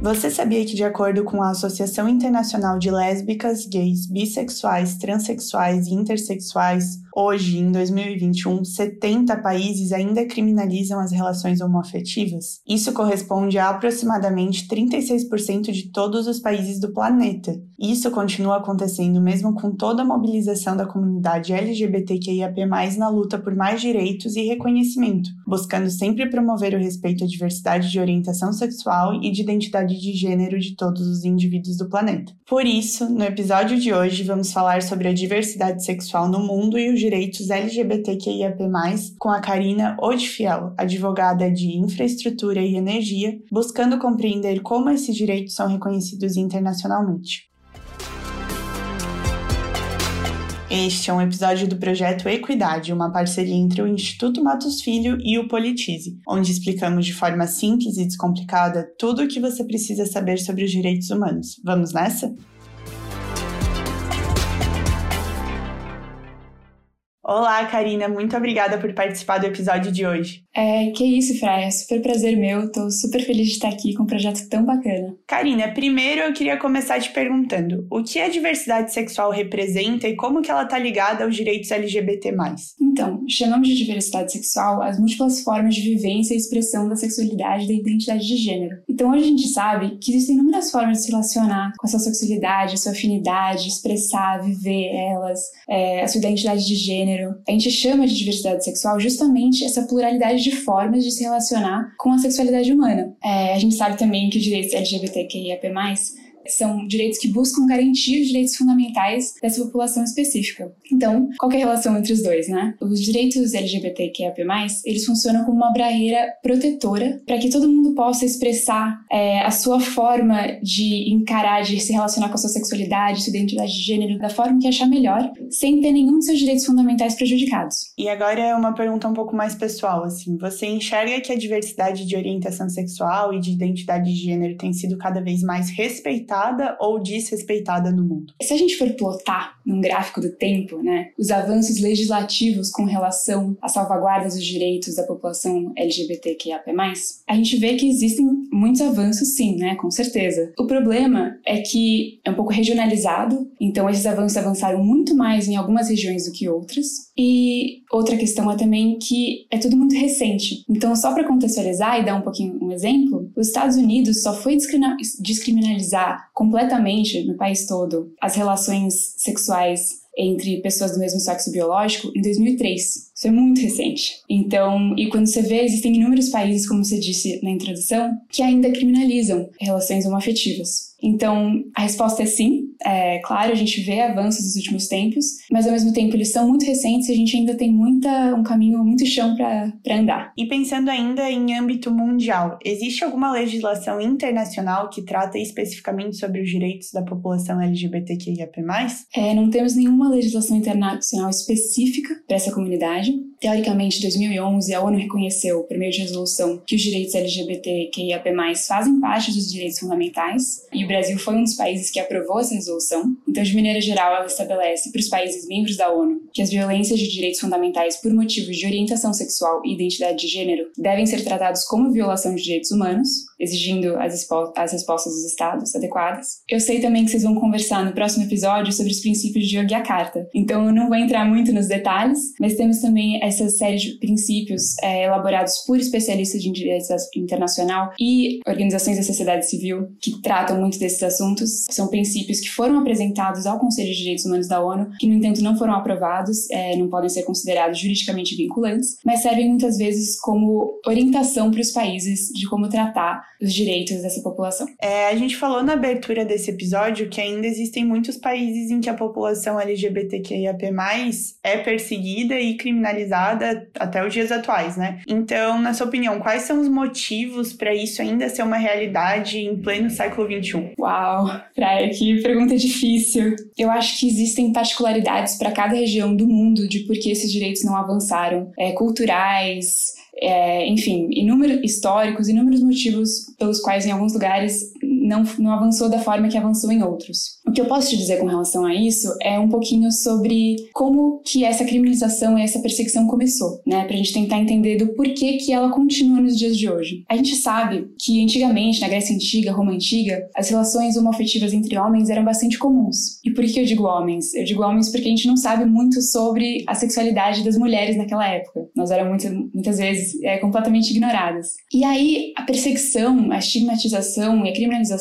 Você sabia que, de acordo com a Associação Internacional de Lésbicas, Gays, Bissexuais, Transsexuais e Intersexuais, hoje, em 2021, 70 países ainda criminalizam as relações homoafetivas? Isso corresponde a aproximadamente 36% de todos os países do planeta. Isso continua acontecendo mesmo com toda a mobilização da comunidade LGBTQIAP+, na luta por mais direitos e reconhecimento, buscando sempre promover o respeito à diversidade de orientação sexual e de identidade de gênero de todos os indivíduos do planeta. Por isso, no episódio de hoje, vamos falar sobre a diversidade sexual no mundo e os direitos LGBTQIAP+, com a Karina Odifiel, advogada de infraestrutura e energia, buscando compreender como esses direitos são reconhecidos internacionalmente. Este é um episódio do projeto Equidade, uma parceria entre o Instituto Matos Filho e o Politize, onde explicamos de forma simples e descomplicada tudo o que você precisa saber sobre os direitos humanos. Vamos nessa? Olá, Karina, muito obrigada por participar do episódio de hoje. É, que isso, Fraia, super prazer meu, tô super feliz de estar aqui com um projeto tão bacana. Karina, primeiro eu queria começar te perguntando, o que a diversidade sexual representa e como que ela está ligada aos direitos LGBT+. Então, chamamos de diversidade sexual as múltiplas formas de vivência e expressão da sexualidade e da identidade de gênero. Então, hoje a gente sabe que existem inúmeras formas de se relacionar com a sua sexualidade, a sua afinidade, expressar, viver elas, é, a sua identidade de gênero, a gente chama de diversidade sexual justamente essa pluralidade de formas de se relacionar com a sexualidade humana. É, a gente sabe também que os direitos LGBTQIAP+, são direitos que buscam garantir os direitos fundamentais dessa população específica. Então, qual é a relação entre os dois, né? Os direitos LGBTQIA+, eles funcionam como uma barreira protetora para que todo mundo possa expressar é, a sua forma de encarar, de se relacionar com a sua sexualidade, sua identidade de gênero, da forma que achar melhor, sem ter nenhum dos seus direitos fundamentais prejudicados. E agora é uma pergunta um pouco mais pessoal, assim. Você enxerga que a diversidade de orientação sexual e de identidade de gênero tem sido cada vez mais respeitada respeitada ou desrespeitada no mundo. Se a gente for plotar num gráfico do tempo, né, os avanços legislativos com relação à salvaguarda dos direitos da população LGBTQIAP+, a gente vê que existem muitos avanços sim, né, com certeza. O problema é que é um pouco regionalizado, então esses avanços avançaram muito mais em algumas regiões do que outras. E outra questão é também que é tudo muito recente. Então, só para contextualizar e dar um pouquinho um exemplo, os Estados Unidos só foi descriminalizar completamente no país todo as relações sexuais entre pessoas do mesmo sexo biológico em 2003. Isso é muito recente. Então, e quando você vê, existem inúmeros países, como você disse na introdução, que ainda criminalizam relações homoafetivas. Então, a resposta é sim. É claro, a gente vê avanços nos últimos tempos, mas ao mesmo tempo eles são muito recentes e a gente ainda tem muita, um caminho, muito chão para andar. E pensando ainda em âmbito mundial, existe alguma legislação internacional que trata especificamente sobre os direitos da população LGBTQIAP+. É, não temos nenhuma legislação internacional específica para essa comunidade. Teoricamente, em 2011, a ONU reconheceu, por meio de resolução, que os direitos LGBTQIAP+, fazem parte dos direitos fundamentais, e o Brasil foi um dos países que aprovou essa resolução. Então, de maneira geral, ela estabelece para os países membros da ONU que as violências de direitos fundamentais por motivos de orientação sexual e identidade de gênero devem ser tratados como violação de direitos humanos, exigindo as, as respostas dos estados adequadas. Eu sei também que vocês vão conversar no próximo episódio sobre os princípios de Yogyakarta, então eu não vou entrar muito nos detalhes, mas temos também essa série de princípios é, elaborados por especialistas de direito internacional e organizações da sociedade civil que tratam muito desses assuntos. São princípios que foram apresentados ao Conselho de Direitos Humanos da ONU, que, no entanto, não foram aprovados, é, não podem ser considerados juridicamente vinculantes, mas servem muitas vezes como orientação para os países de como tratar os direitos dessa população. É, a gente falou na abertura desse episódio que ainda existem muitos países em que a população LGBTQIAP+, é perseguida e criminalizada até os dias atuais, né? Então, na sua opinião, quais são os motivos para isso ainda ser uma realidade em pleno século XXI? Uau, Praia, que pergunta difícil. Eu acho que existem particularidades para cada região do mundo de por que esses direitos não avançaram, é, culturais, é, enfim, inúmeros históricos, inúmeros motivos pelos quais em alguns lugares não, não avançou da forma que avançou em outros. O que eu posso te dizer com relação a isso é um pouquinho sobre como que essa criminalização e essa perseguição começou, né? Pra gente tentar entender do porquê que ela continua nos dias de hoje. A gente sabe que antigamente, na Grécia Antiga, Roma Antiga, as relações homoafetivas entre homens eram bastante comuns. E por que eu digo homens? Eu digo homens porque a gente não sabe muito sobre a sexualidade das mulheres naquela época. Nós éramos muitas, muitas vezes é, completamente ignoradas. E aí a perseguição, a estigmatização e a criminalização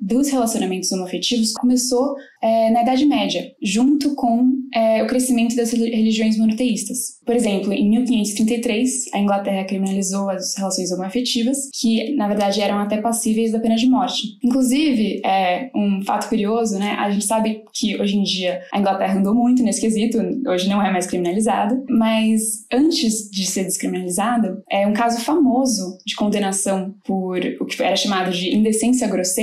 dos relacionamentos homoafetivos começou é, na Idade Média, junto com é, o crescimento das religiões monoteístas. Por exemplo, em 1533, a Inglaterra criminalizou as relações homoafetivas, que na verdade eram até passíveis da pena de morte. Inclusive, é um fato curioso, né? A gente sabe que hoje em dia a Inglaterra andou muito nesse quesito, hoje não é mais criminalizada, mas antes de ser descriminalizado, é um caso famoso de condenação por o que era chamado de indecência grosseira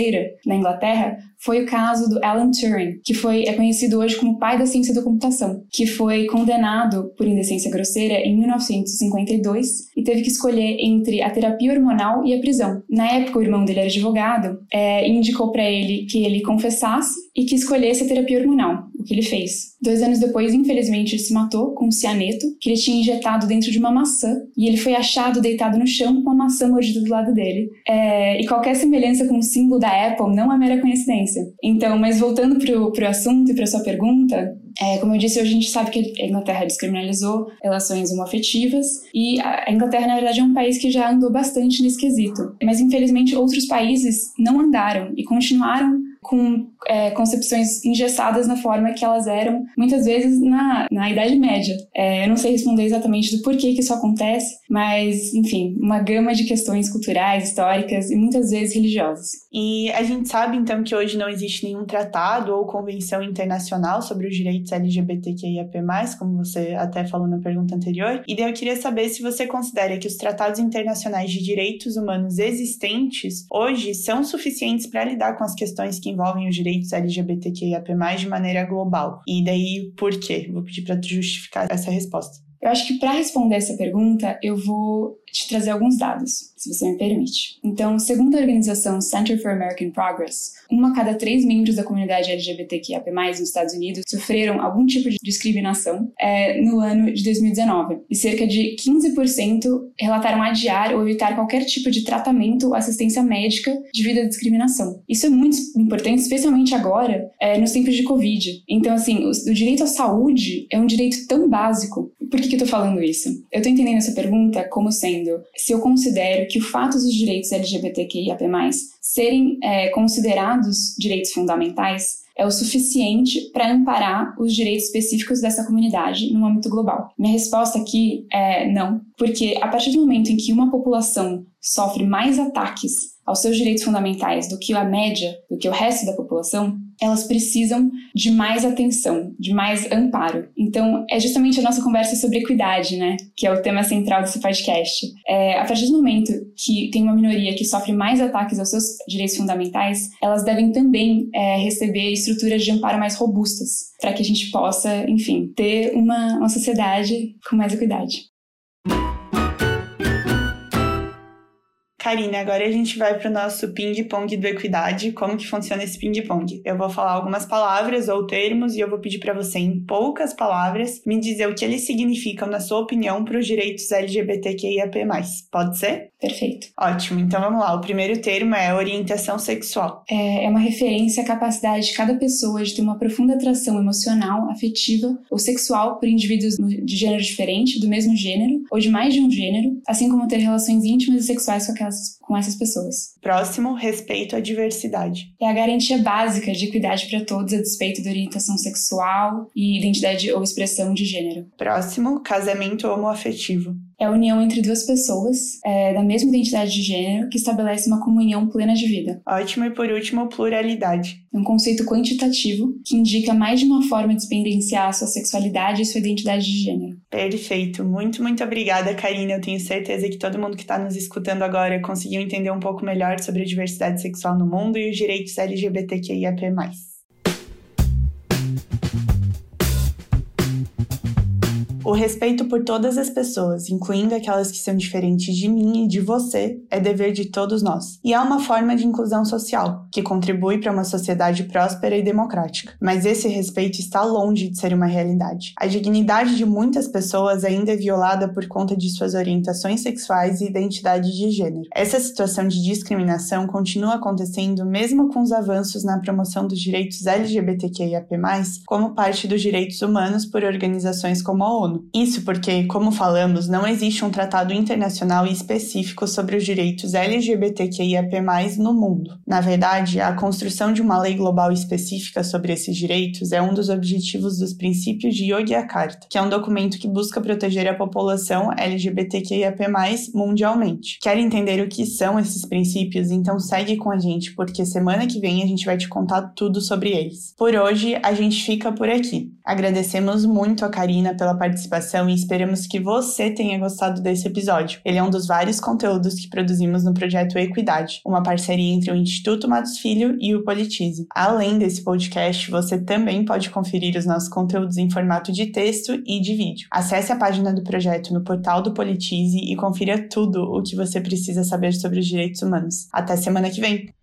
na Inglaterra foi o caso do Alan Turing, que foi, é conhecido hoje como pai da ciência da computação, que foi condenado por indecência grosseira em 1952 e teve que escolher entre a terapia hormonal e a prisão. Na época, o irmão dele era advogado é, indicou para ele que ele confessasse e que escolhesse a terapia hormonal, o que ele fez. Dois anos depois, infelizmente, ele se matou com um cianeto que ele tinha injetado dentro de uma maçã e ele foi achado deitado no chão com a maçã mordida do lado dele. É, e qualquer semelhança com o símbolo da Apple não é mera coincidência. Então, mas voltando pro, pro assunto e para sua pergunta, é, como eu disse, hoje a gente sabe que a Inglaterra descriminalizou relações homoafetivas e a Inglaterra, na verdade, é um país que já andou bastante nesse quesito. Mas, infelizmente, outros países não andaram e continuaram com é, concepções engessadas na forma que elas eram, muitas vezes na, na Idade Média. É, eu não sei responder exatamente do porquê que isso acontece, mas, enfim, uma gama de questões culturais, históricas e muitas vezes religiosas. E a gente sabe, então, que hoje não existe nenhum tratado ou convenção internacional sobre os direitos LGBTQIAP+, como você até falou na pergunta anterior. E daí eu queria saber se você considera que os tratados internacionais de direitos humanos existentes hoje são suficientes para lidar com as questões que envolvem os direitos LGBTQIAP+, de maneira global. E daí, por quê? Vou pedir para justificar essa resposta. Eu acho que para responder essa pergunta, eu vou te trazer alguns dados, se você me permite. Então, segundo a organização Center for American Progress, uma a cada três membros da comunidade LGBTQIA+, nos Estados Unidos sofreram algum tipo de discriminação é, no ano de 2019. E cerca de 15% relataram adiar ou evitar qualquer tipo de tratamento ou assistência médica devido à discriminação. Isso é muito importante, especialmente agora, é, nos tempos de Covid. Então, assim, o, o direito à saúde é um direito tão básico. Por que, que eu tô falando isso? Eu tô entendendo essa pergunta como sendo se eu considero que o fato dos direitos LGBTQIAP+, serem é, considerados direitos fundamentais é o suficiente para amparar os direitos específicos dessa comunidade no âmbito global? Minha resposta aqui é não, porque a partir do momento em que uma população sofre mais ataques aos seus direitos fundamentais do que a média, do que o resto da população, elas precisam de mais atenção, de mais amparo. Então, é justamente a nossa conversa sobre equidade, né? Que é o tema central desse podcast. É, a partir do momento que tem uma minoria que sofre mais ataques aos seus direitos fundamentais, elas devem também é, receber estruturas de amparo mais robustas, para que a gente possa, enfim, ter uma, uma sociedade com mais equidade. Karina, agora a gente vai para o nosso ping-pong do Equidade. Como que funciona esse ping-pong? Eu vou falar algumas palavras ou termos e eu vou pedir para você, em poucas palavras, me dizer o que eles significam, na sua opinião, para os direitos LGBTQIAP+. Pode ser? Perfeito. Ótimo. Então vamos lá. O primeiro termo é orientação sexual. É, é uma referência à capacidade de cada pessoa de ter uma profunda atração emocional, afetiva ou sexual por indivíduos de gênero diferente, do mesmo gênero ou de mais de um gênero, assim como ter relações íntimas e sexuais com, aquelas, com essas pessoas. Próximo, respeito à diversidade. É a garantia básica de equidade para todos a despeito da orientação sexual e identidade ou expressão de gênero. Próximo, casamento homoafetivo é a união entre duas pessoas é, da mesma identidade de gênero que estabelece uma comunhão plena de vida. Ótimo, e por último, pluralidade. É um conceito quantitativo que indica mais de uma forma de experienciar a sua sexualidade e sua identidade de gênero. Perfeito. Muito, muito obrigada, Karina. Eu tenho certeza que todo mundo que está nos escutando agora conseguiu entender um pouco melhor sobre a diversidade sexual no mundo e os direitos LGBTQIAP+. O respeito por todas as pessoas, incluindo aquelas que são diferentes de mim e de você, é dever de todos nós. E é uma forma de inclusão social, que contribui para uma sociedade próspera e democrática. Mas esse respeito está longe de ser uma realidade. A dignidade de muitas pessoas ainda é violada por conta de suas orientações sexuais e identidade de gênero. Essa situação de discriminação continua acontecendo mesmo com os avanços na promoção dos direitos LGBTQIAP+, como parte dos direitos humanos por organizações como a ONU. Isso porque, como falamos, não existe um tratado internacional específico sobre os direitos LGBTQIAP+, no mundo. Na verdade, a construção de uma lei global específica sobre esses direitos é um dos objetivos dos princípios de Yogyakarta, que é um documento que busca proteger a população LGBTQIAP+, mundialmente. Quer entender o que são esses princípios? Então segue com a gente, porque semana que vem a gente vai te contar tudo sobre eles. Por hoje, a gente fica por aqui. Agradecemos muito a Karina pela participação participação e esperamos que você tenha gostado desse episódio. Ele é um dos vários conteúdos que produzimos no projeto Equidade, uma parceria entre o Instituto Matos Filho e o Politize. Além desse podcast, você também pode conferir os nossos conteúdos em formato de texto e de vídeo. Acesse a página do projeto no portal do Politize e confira tudo o que você precisa saber sobre os direitos humanos. Até semana que vem!